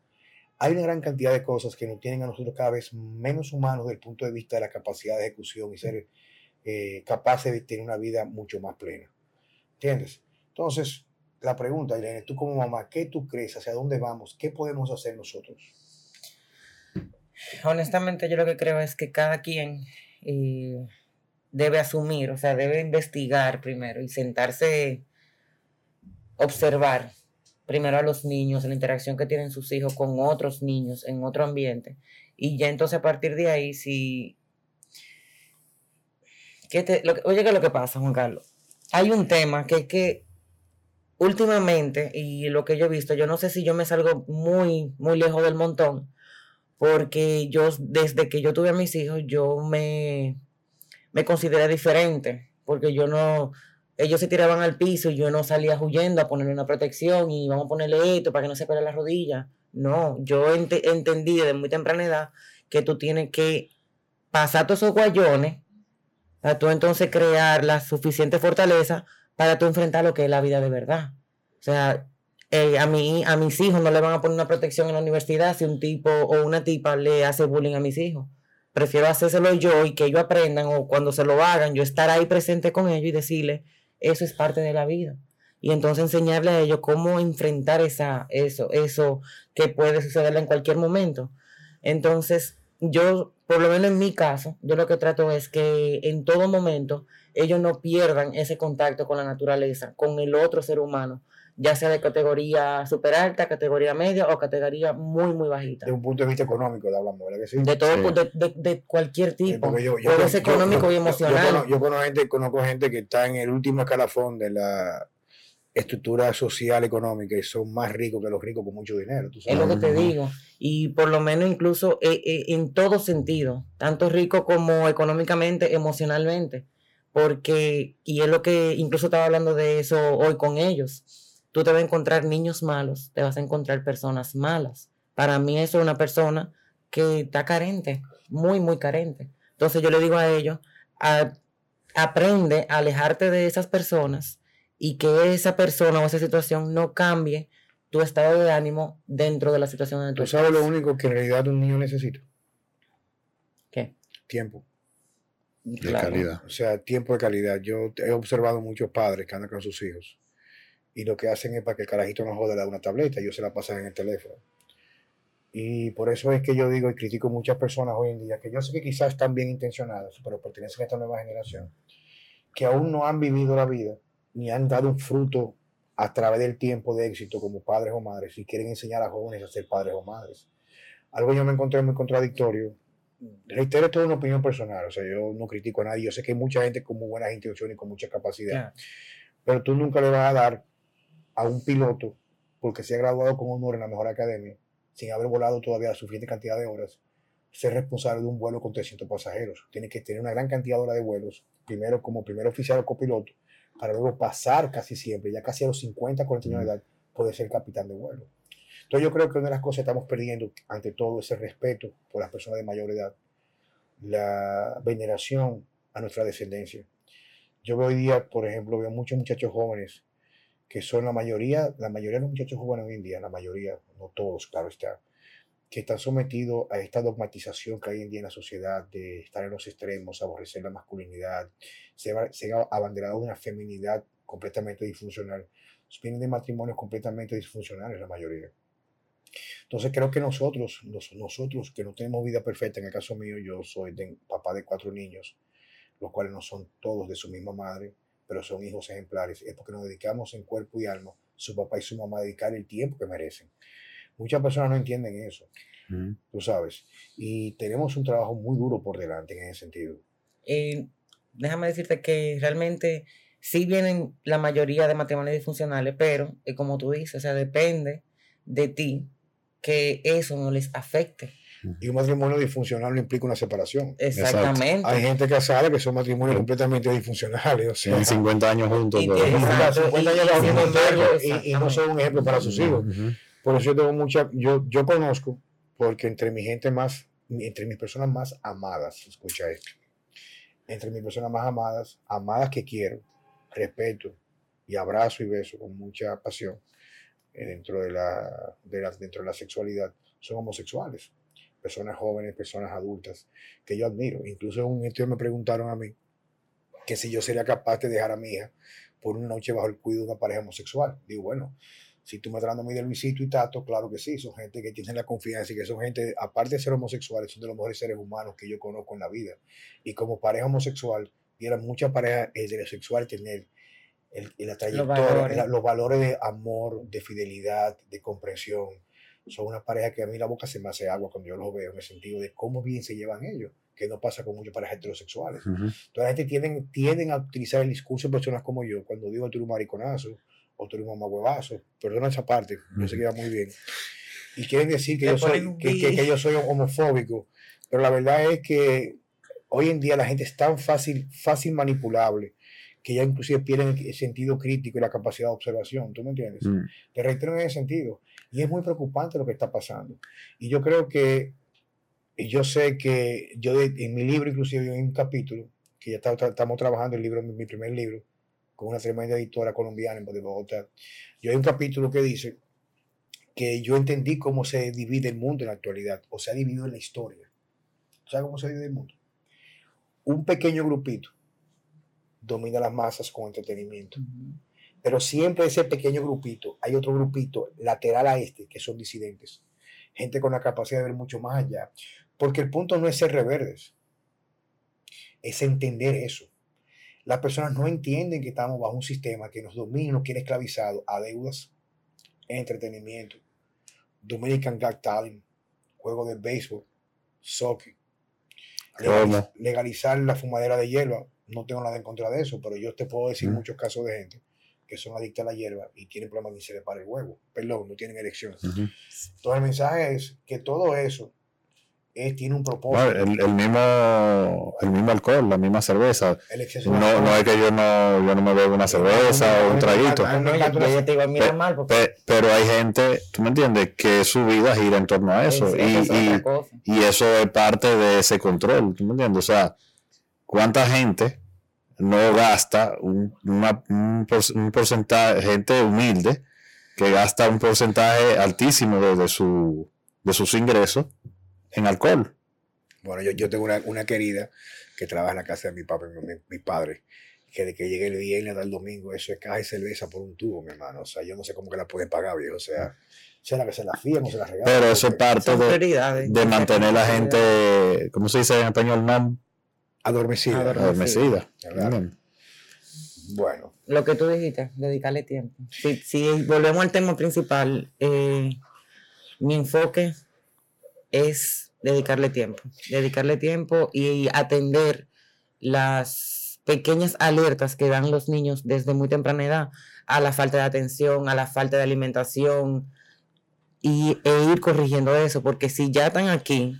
hay una gran cantidad de cosas que nos tienen a nosotros cada vez menos humanos desde el punto de vista de la capacidad de ejecución y ser eh, capaces de tener una vida mucho más plena. ¿Entiendes? Entonces, la pregunta, Irene, tú como mamá, ¿qué tú crees? ¿Hacia dónde vamos? ¿Qué podemos hacer nosotros? Honestamente, yo lo que creo es que cada quien eh, debe asumir, o sea, debe investigar primero y sentarse, observar primero a los niños, la interacción que tienen sus hijos con otros niños en otro ambiente. Y ya entonces a partir de ahí, si... ¿Qué te, oye, ¿qué es lo que pasa, Juan Carlos? Hay un tema que es que últimamente, y lo que yo he visto, yo no sé si yo me salgo muy, muy lejos del montón, porque yo desde que yo tuve a mis hijos, yo me, me consideré diferente, porque yo no, ellos se tiraban al piso y yo no salía huyendo a ponerle una protección y vamos a ponerle esto para que no se pele la rodilla. No, yo entendí desde muy temprana edad que tú tienes que pasar todos esos guayones para tú entonces crear la suficiente fortaleza para tú enfrentar lo que es la vida de verdad. O sea, eh, a, mí, a mis hijos no le van a poner una protección en la universidad si un tipo o una tipa le hace bullying a mis hijos. Prefiero hacérselo yo y que ellos aprendan o cuando se lo hagan, yo estar ahí presente con ellos y decirle, eso es parte de la vida. Y entonces enseñarle a ellos cómo enfrentar esa, eso, eso que puede sucederle en cualquier momento. Entonces, yo, por lo menos en mi caso, yo lo que trato es que en todo momento ellos no pierdan ese contacto con la naturaleza, con el otro ser humano, ya sea de categoría super alta, categoría media o categoría muy, muy bajita. De un punto de vista económico, de hablamos, ¿verdad que sí? De todo, De, de, de, cualquier tipo, yo, económico y emocional. Yo, conozco, gente, conozco gente que está en el último escalafón de la estructura social económica y son más ricos que los ricos con mucho dinero. Es lo que te digo. Y por lo menos incluso eh, eh, en todo sentido, tanto rico como económicamente, emocionalmente. Porque, y es lo que incluso estaba hablando de eso hoy con ellos Tú te vas a encontrar niños malos, te vas a encontrar personas malas. Para mí eso es una persona que está carente, muy, muy carente. Entonces yo le digo a ellos, aprende a alejarte de esas personas y que esa persona o esa situación no cambie tu estado de ánimo dentro de la situación de tu ¿Tú sabes lo único que en realidad un niño necesita? ¿Qué? Tiempo. De calidad. O sea, tiempo de calidad. Yo he observado muchos padres que andan con sus hijos y lo que hacen es para que el carajito no jode la una tableta, ellos se la pasan en el teléfono. Y por eso es que yo digo y critico muchas personas hoy en día, que yo sé que quizás están bien intencionadas, pero pertenecen a esta nueva generación, que aún no han vivido la vida, ni han dado un fruto a través del tiempo de éxito como padres o madres, y quieren enseñar a jóvenes a ser padres o madres. Algo yo me encontré muy contradictorio. Reitero, esto es una opinión personal, o sea, yo no critico a nadie, yo sé que hay mucha gente con muy buenas intenciones y con mucha capacidad, pero tú nunca le vas a dar a un piloto porque se ha graduado con honor en la mejor academia, sin haber volado todavía la suficiente cantidad de horas, ser responsable de un vuelo con 300 pasajeros. Tiene que tener una gran cantidad de horas de vuelos, primero como primer oficial o copiloto, para luego pasar casi siempre, ya casi a los 50, 40 años de edad, poder ser capitán de vuelo. Entonces yo creo que una de las cosas que estamos perdiendo, ante todo, es el respeto por las personas de mayor edad, la veneración a nuestra descendencia. Yo veo hoy día, por ejemplo, veo muchos muchachos jóvenes que son la mayoría, la mayoría de los muchachos jóvenes hoy en día, la mayoría, no todos, claro está, que están sometidos a esta dogmatización que hay en día en la sociedad de estar en los extremos, aborrecer la masculinidad, ser, ser abanderado de una feminidad completamente disfuncional, vienen de matrimonios completamente disfuncionales la mayoría. Entonces creo que nosotros, nosotros que no tenemos vida perfecta, en el caso mío yo soy de, papá de cuatro niños, los cuales no son todos de su misma madre, pero son hijos ejemplares, es porque nos dedicamos en cuerpo y alma, su papá y su mamá, a dedicar el tiempo que merecen. Muchas personas no entienden eso, tú sabes, y tenemos un trabajo muy duro por delante en ese sentido. Eh, déjame decirte que realmente sí vienen la mayoría de matrimonios disfuncionales, pero eh, como tú dices, o sea, depende de ti que eso no les afecte. Y un matrimonio disfuncional no implica una separación. Exactamente. Hay gente casada que son matrimonios completamente disfuncionales. O sea, 50 años juntos. Y, 50 años y, y, no son un ejemplo para sus hijos. Por eso yo tengo mucha, yo, yo conozco, porque entre mi gente más, entre mis personas más amadas, escucha esto, entre mis personas más amadas, amadas que quiero, respeto y abrazo y beso con mucha pasión, eh, dentro, de la, dentro de la sexualidad son homosexuales. Personas jóvenes, personas adultas, que yo admiro. Incluso un estudio me preguntaron a mí que si yo sería capaz de dejar a mi hija por una noche bajo el cuidado de una pareja homosexual. Digo, bueno, si tú me estás dando a mí de Luisito y Tato, claro que sí, son gente que tiene la confianza y que son gente, aparte de ser homosexuales, son de los mejores seres humanos que yo conozco en la vida. Y como pareja homosexual, dieran muchas parejas heterosexuales tener el, la trayectoria, los valores. de amor, de fidelidad, de comprensión. Son una pareja que a mí la boca se me hace agua cuando yo los veo, en el sentido de cómo bien se llevan ellos, que no pasa con muchas parejas heterosexuales. Entonces la gente tienden, tienden a utilizar el discurso de personas como yo, cuando digo tú eres un mariconazo, o tú eres un mamahuevazo, perdona esa parte, no se queda muy bien. Y quieren decir que yo, soy, que, que, que yo soy homofóbico, pero la verdad es que hoy en día la gente es tan fácil, fácil manipulable que ya inclusive pierden el sentido crítico y la capacidad de observación, ¿tú me entiendes? Mm. Te reitero en ese sentido. Y es muy preocupante lo que está pasando. Y yo creo que, yo sé que yo en mi libro inclusive hay un capítulo, que ya estamos trabajando el libro, mi primer libro, con una tremenda editora colombiana en Bogotá. Yo hay un capítulo que dice que yo entendí cómo se divide el mundo en la actualidad, o se ha dividido en la historia. ¿Sabes cómo se divide el mundo? Un pequeño grupito domina las masas con entretenimiento. Pero siempre ese pequeño grupito, hay otro grupito lateral a este, que son disidentes. Gente con la capacidad de ver mucho más allá. Porque el punto no es ser reverdes, es entender eso. Las personas no entienden que estamos bajo un sistema que nos domina nos quiere esclavizado a deudas, entretenimiento, Dominican Got Talent, juego de béisbol, soccer, legalizar la fumadera de hierba, no tengo nada en contra de eso, pero yo te puedo decir muchos casos de gente que son adictas a la hierba y tienen problemas ni se le para el huevo. Perdón, no tienen erección. Entonces el mensaje es que todo eso tiene un propósito. el, mismo, el mismo alcohol, la misma cerveza. no, no es que yo no, yo no me bebo una cerveza o un traguito. Pero hay gente, tú me entiendes, que su vida gira en torno a eso. y, y, eso es parte de ese control, ¿tú me entiendes? O sea, ¿cuánta gente no gasta un, un, porcentaje, gente humilde, que gasta un porcentaje altísimo de, su, de sus ingresos en alcohol. Bueno, yo, yo tengo una, una, querida que trabaja en la casa de mi papá, mi, mi padre, que de que llegue el viernes el domingo, eso es caja de cerveza por un tubo, mi hermano. O sea, yo no sé cómo que la pueden pagar, viejo. O sea, sea la que se la fían o se la regalan. Pero eso es parte de, de, mantener la gente, ¿cómo se dice en español? No, adormecida. Adormecida. Bueno. Lo que tú dijiste, dedicarle tiempo. Si, si volvemos al tema principal, eh, mi enfoque es dedicarle tiempo, dedicarle tiempo y atender las pequeñas alertas que dan los niños desde muy temprana edad a la falta de atención, a la falta de alimentación y, e ir corrigiendo eso, porque si ya están aquí,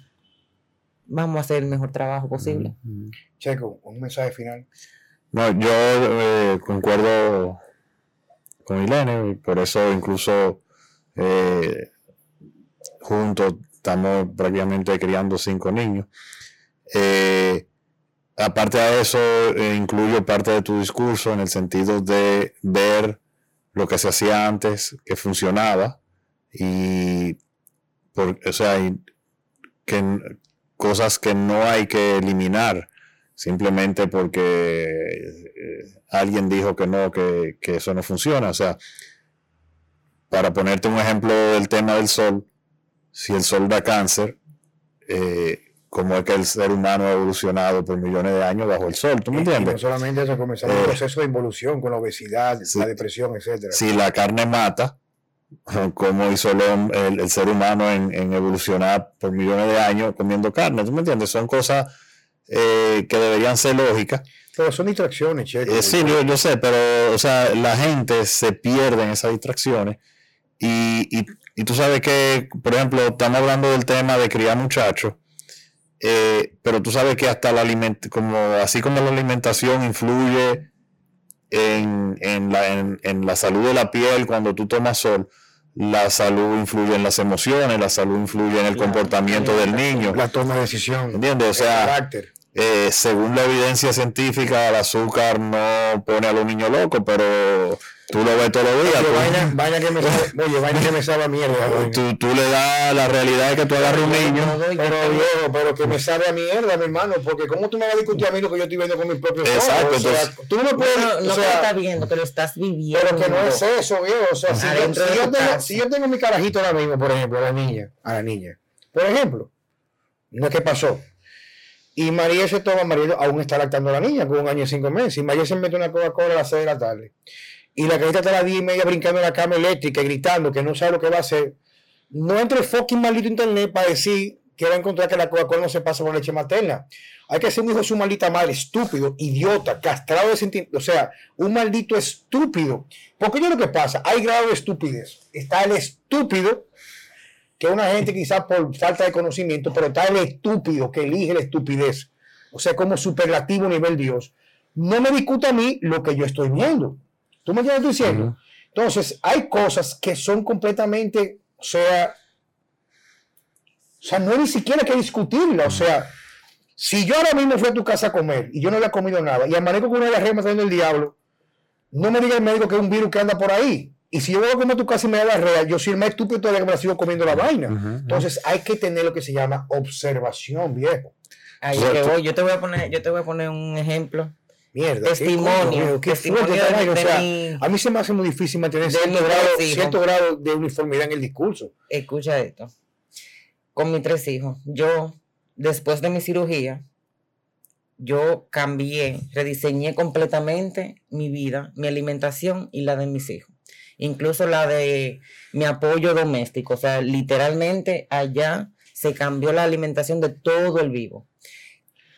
vamos a hacer el mejor trabajo posible. Checo, un mensaje final. No, yo eh, concuerdo con Ilene, y por eso incluso eh, juntos estamos prácticamente criando cinco niños. Eh, aparte de eso, eh, incluyo parte de tu discurso en el sentido de ver lo que se hacía antes, que funcionaba, y por, o sea, hay que, cosas que no hay que eliminar simplemente porque eh, alguien dijo que no, que, que, eso no funciona. O sea, para ponerte un ejemplo del tema del sol, si el sol da cáncer, eh, como es que el ser humano ha evolucionado por millones de años bajo el sol, ¿tú me entiendes? no solamente eso, comenzó un eh, proceso de involución con la obesidad, la depresión, etc. Si la carne mata, como hizo el, el, ser humano en, evolucionar por millones de años comiendo carne, ¿tú me entiendes? Son cosas eh, que deberían ser lógicas. Pero son distracciones. Eh, sí, yo, sé, pero o sea, la gente se pierde en esas distracciones. Y, y, y tú sabes que, por ejemplo, estamos hablando del tema de criar muchachos eh, pero tú sabes que hasta la como así como la alimentación influye en, en, la, en, la salud de la piel cuando tú tomas sol, la salud influye en las emociones, la salud influye en el comportamiento del niño. La toma de decisión. ¿Entiendes? O sea, eh, según la evidencia científica, el azúcar no pone a los niños locos, pero Tú lo ves todos los días. Oye, vaina, que me sabe, oye, vaina que me sabe a mierda. Tú, tú, le das la realidad de que tú agarras un niño. Pero viejo, pero que me sabe a mierda, mi hermano. Porque ¿cómo tú me vas a discutir a mí lo que yo estoy viendo con mis propios ojos? Exacto. O sea, tú no puedes. No, no o sea, que estás viendo, que lo estás viviendo. Pero que no es eso, viejo. O sea, si yo, si, yo tengo, si yo tengo mi carajito ahora mismo, por ejemplo, a la niña, a la niña. Por ejemplo, no es que pasó. Y María se toma, María aún está lactando a la niña con un año y cinco meses. Y María se mete una Coca-Cola a las seis de la tarde y la carita está a las 10 y media brincando en la cama eléctrica y gritando que no sabe lo que va a hacer, no entre fucking maldito internet para decir que va a encontrar que la Coca-Cola no se pasa con leche materna. Hay que ser un hijo de su maldita madre, estúpido, idiota, castrado de sentimiento. O sea, un maldito estúpido. Porque yo lo que pasa, hay grado de estupidez. Está el estúpido, que una gente quizás por falta de conocimiento, pero está el estúpido que elige la estupidez. O sea, como superlativo nivel Dios. No me discuta a mí lo que yo estoy viendo. ¿Tú me entiendes diciendo? Entonces, hay cosas que son completamente, o sea, o sea, no hay ni siquiera que discutirla. O sea, si yo ahora mismo fui a tu casa a comer y yo no había comido nada y amanezco con una diarrea matando el diablo, no me diga el médico que es un virus que anda por ahí. Y si yo voy a comer a tu casa y me da diarrea, yo soy el más estúpido todavía que me la sigo comiendo la vaina. Entonces hay que tener lo que se llama observación, viejo. Ahí que voy. Yo te voy a poner, yo te voy a poner un ejemplo Mierda, testimonio. Qué, testimonio o sea, a mí se me hace muy difícil mantener cierto grado, de uniformidad en el discurso. Escucha esto. Con mis tres hijos, yo, después de mi cirugía, yo cambié, rediseñé completamente mi vida, mi alimentación y la de mis hijos. Incluso la de mi apoyo doméstico. O sea, literalmente allá se cambió la alimentación de todo el vivo.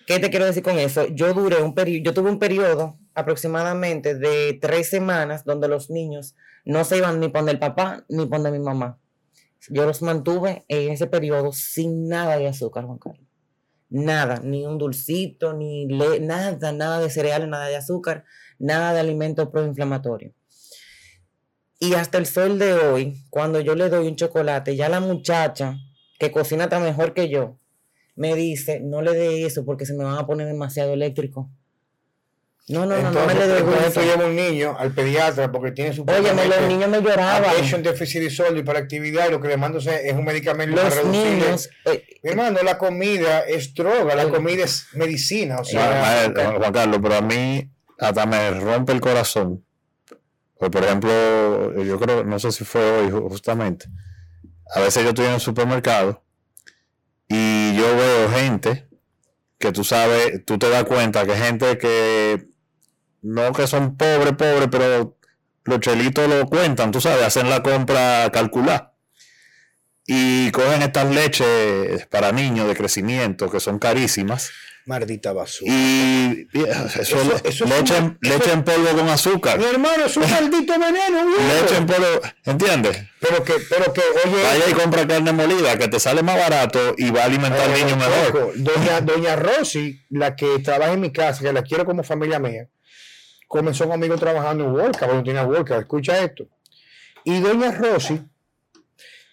¿Qué te quiero decir con eso? Yo duré un periodo, yo tuve un periodo aproximadamente de tres semanas donde los niños no se iban ni por el papá ni por mi mamá. Yo los mantuve en ese periodo sin nada de azúcar, Juan Carlos. Nada, ni un dulcito, ni nada, nada de cereales, nada de azúcar, nada de alimento proinflamatorio. Y hasta el sol de hoy, cuando yo le doy un chocolate, ya la muchacha que cocina está mejor que yo, me dice, no le dé eso porque se me van a poner demasiado eléctrico. No, no, no, no me le dé eso. llevo un niño al pediatra porque tiene su Oye, los niños me lloraban. Attention Deficit Disorder para actividad y lo que le mando es un medicamento los para Niños, eh, Mi hermano, la comida es droga, la comida es medicina. O sea, Juan Carlos, pero a mí hasta me rompe el corazón. Pues, por ejemplo, yo creo, no sé si fue hoy justamente. A veces yo estoy en el supermercado y yo veo gente que tú sabes, tú te das cuenta que gente que no que son pobres, pobres, pero los chelitos lo cuentan, tú sabes, hacen la compra calcular. Y cogen estas leches para niños de crecimiento que son carísimas Maldita basura. Y, eso, leche, en polvo con azúcar. Mi hermano, es un maldito veneno. Leche en polvo, ¿entiendes? Pero que, pero que, oye. Vaya y compra carne molida, que te sale más barato y va a alimentar al niño mejor. Doña, doña Rosy, la que trabaja en mi casa, que la quiero como familia mía, comenzó conmigo trabajando en Volca, cuando tenía Volca. Escucha esto. Y doña Rosy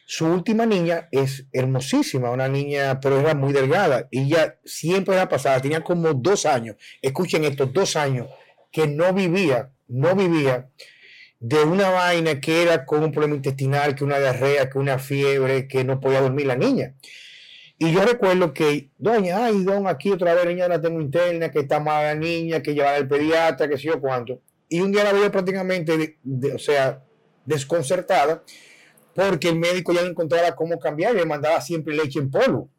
su última niña es hermosísima, una niña, pero era muy delgada. Y ella siempre era pasada, tenía como dos años, escuchen estos dos años, que no vivía, no vivía. de una vaina que era con un problema intestinal, que una diarrea, que una fiebre, que no podía dormir la niña. Y yo recuerdo que, doña, ay, don, aquí otra vez, niña, la tengo interna, que está mala la niña, que lleva al pediatra, que sé yo cuánto. Y un día la veo prácticamente, o sea, desconcertada, porque el médico ya no encontraba cómo cambiar y le mandaba siempre leche en polvo.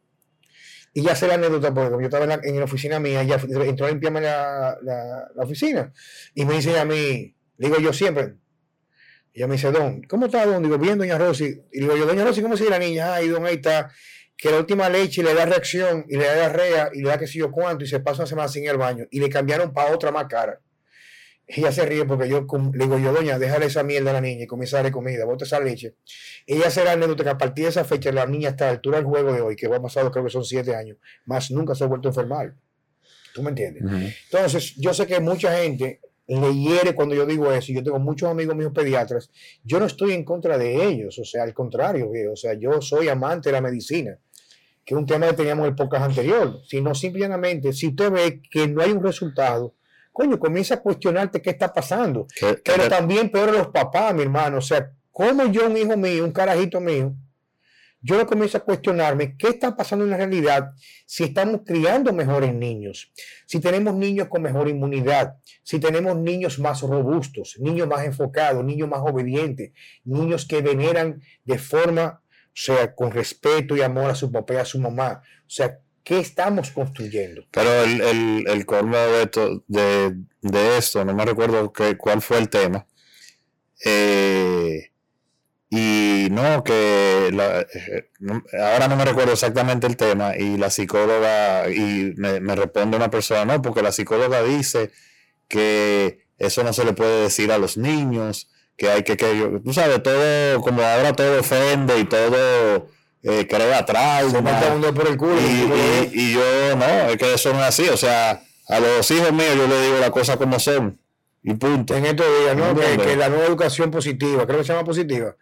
Y ya sé la anécdota, porque yo estaba en la, oficina mía, ya entró a limpiarme la, la, oficina, y me dice a mí, digo yo siempre, ella me dice, Don, ¿cómo está Don? Digo, bien, doña Rosy. Y digo yo, doña Rosy, ¿cómo sigue la niña? Ay, Don, ahí está que la última leche le da reacción y le da diarrea y le da que sé yo cuánto y se pasa una semana sin el baño y le cambiaron para otra más cara. Ella se ríe porque yo le digo yo, doña, déjale esa mierda a la niña y comienza a darle comida, bota esa leche. Ella será anécdota que a partir de esa fecha la niña está a la altura del juego de hoy, que va pasado creo que son siete años, más nunca se ha vuelto a enfermar. ¿Tú me entiendes? Entonces, yo sé que mucha gente le hiere cuando yo digo eso. Yo tengo muchos amigos míos pediatras. Yo no estoy en contra de ellos, o sea, al contrario, o sea, yo soy amante de la medicina que es un tema que teníamos en el podcast anterior, sino simplemente, si usted ve que no hay un resultado, coño, comienza a cuestionarte qué está pasando. Pero también peor los papás, mi hermano. O sea, como yo, un hijo mío, un carajito mío, yo lo comienzo a cuestionarme qué está pasando en la realidad si estamos criando mejores niños, si tenemos niños con mejor inmunidad, si tenemos niños más robustos, niños más enfocados, niños más obedientes, niños que veneran de forma o sea, con respeto y amor a su papá y a su mamá. O sea, ¿qué estamos construyendo? Pero el, el, el colmo de, esto, de, esto, no me recuerdo cuál fue el tema. Eh, y no, que eh, ahora no me recuerdo exactamente el tema y la psicóloga, y me, me responde una persona, no, porque la psicóloga dice que eso no se le puede decir a los niños, que hay que, que tú sabes, todo, como ahora todo ofende y todo eh, crea trauma. por el culo. Y, y, yo, no, es que eso no es así. O sea, a los hijos míos yo les digo las cosas como son. Y punto. En estos días, ¿no? Que, la nueva educación positiva, creo que se llama positiva.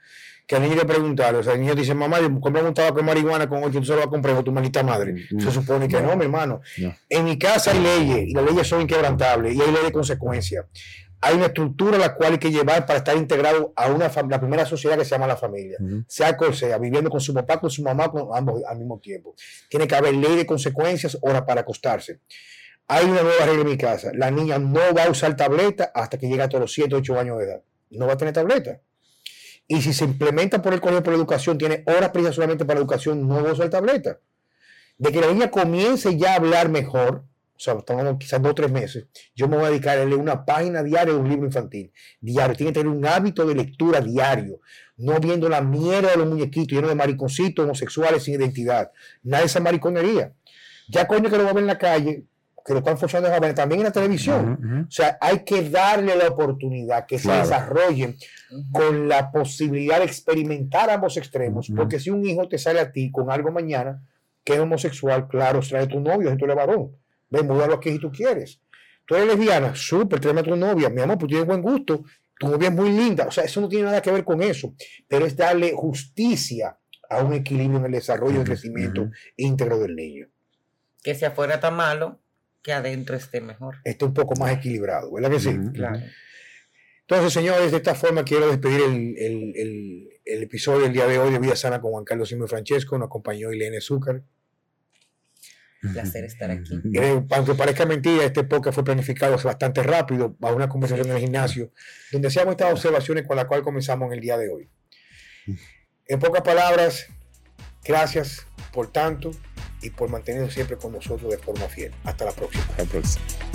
Que al niño le preguntaron, o sea, el niño dice, mamá, yo compré un tabaco de marihuana con ocho, tú se lo vas a comprar con tu manita madre. Mm, se supone que no, mi hermano. En mi casa hay leyes, y las leyes son inquebrantables, y hay leyes de consecuencias hay una estructura a la cual hay que llevar para estar integrado a una la primera sociedad que se llama la familia, sea cual sea, viviendo con su papá, con su mamá, con ambos al mismo tiempo. Tiene que haber ley de consecuencias, hora para acostarse. Hay una nueva regla en mi casa. La niña no va a usar tableta hasta que llegue a todos los 7, 8 años de edad. No va a tener tableta. Y si se implementa por el Colegio por Educación, tiene horas precisas solamente para educación, no va a usar tableta. De que la niña comience ya a hablar mejor, o sea, estamos quizás dos o tres meses, yo me voy a dedicar a leer una página diaria de un libro infantil. Diario. Tiene que tener un hábito de lectura diario. No viendo la mierda de los muñequitos llenos de mariconcitos homosexuales sin identidad. Nada de esa mariconería. Ya coño que lo va a ver en la calle, que lo están forzando a ver también en la televisión. O sea, hay que darle la oportunidad que se desarrollen con la posibilidad de experimentar ambos extremos. Porque si un hijo te sale a ti con algo mañana que es homosexual, claro, trae tu novio, es tu varón Ven, lo aquí si tú quieres. Tú eres lesbiana, súper, tráeme a tu novia. Mi amor, pues tienes buen gusto. Tu novia es muy linda. O sea, eso no tiene nada que ver con eso. Pero es darle justicia a un equilibrio en el desarrollo y el crecimiento íntegro del niño. Que si afuera está malo, que adentro esté mejor. Esté un poco más equilibrado, ¿verdad que sí? Claro. Entonces, señores, de esta forma quiero despedir el, episodio del día de hoy de Vida Sana con Juan Carlos Simón Francesco. Nos acompañó Ilene Zúcar placer estar aquí. aunque parezca mentira, este podcast fue planificado bastante rápido, a una conversación en el gimnasio, donde hacíamos estas observaciones con las cuales comenzamos en el día de hoy. En pocas palabras, gracias por tanto y por mantenernos siempre con nosotros de forma fiel. Hasta la próxima. Hasta la próxima.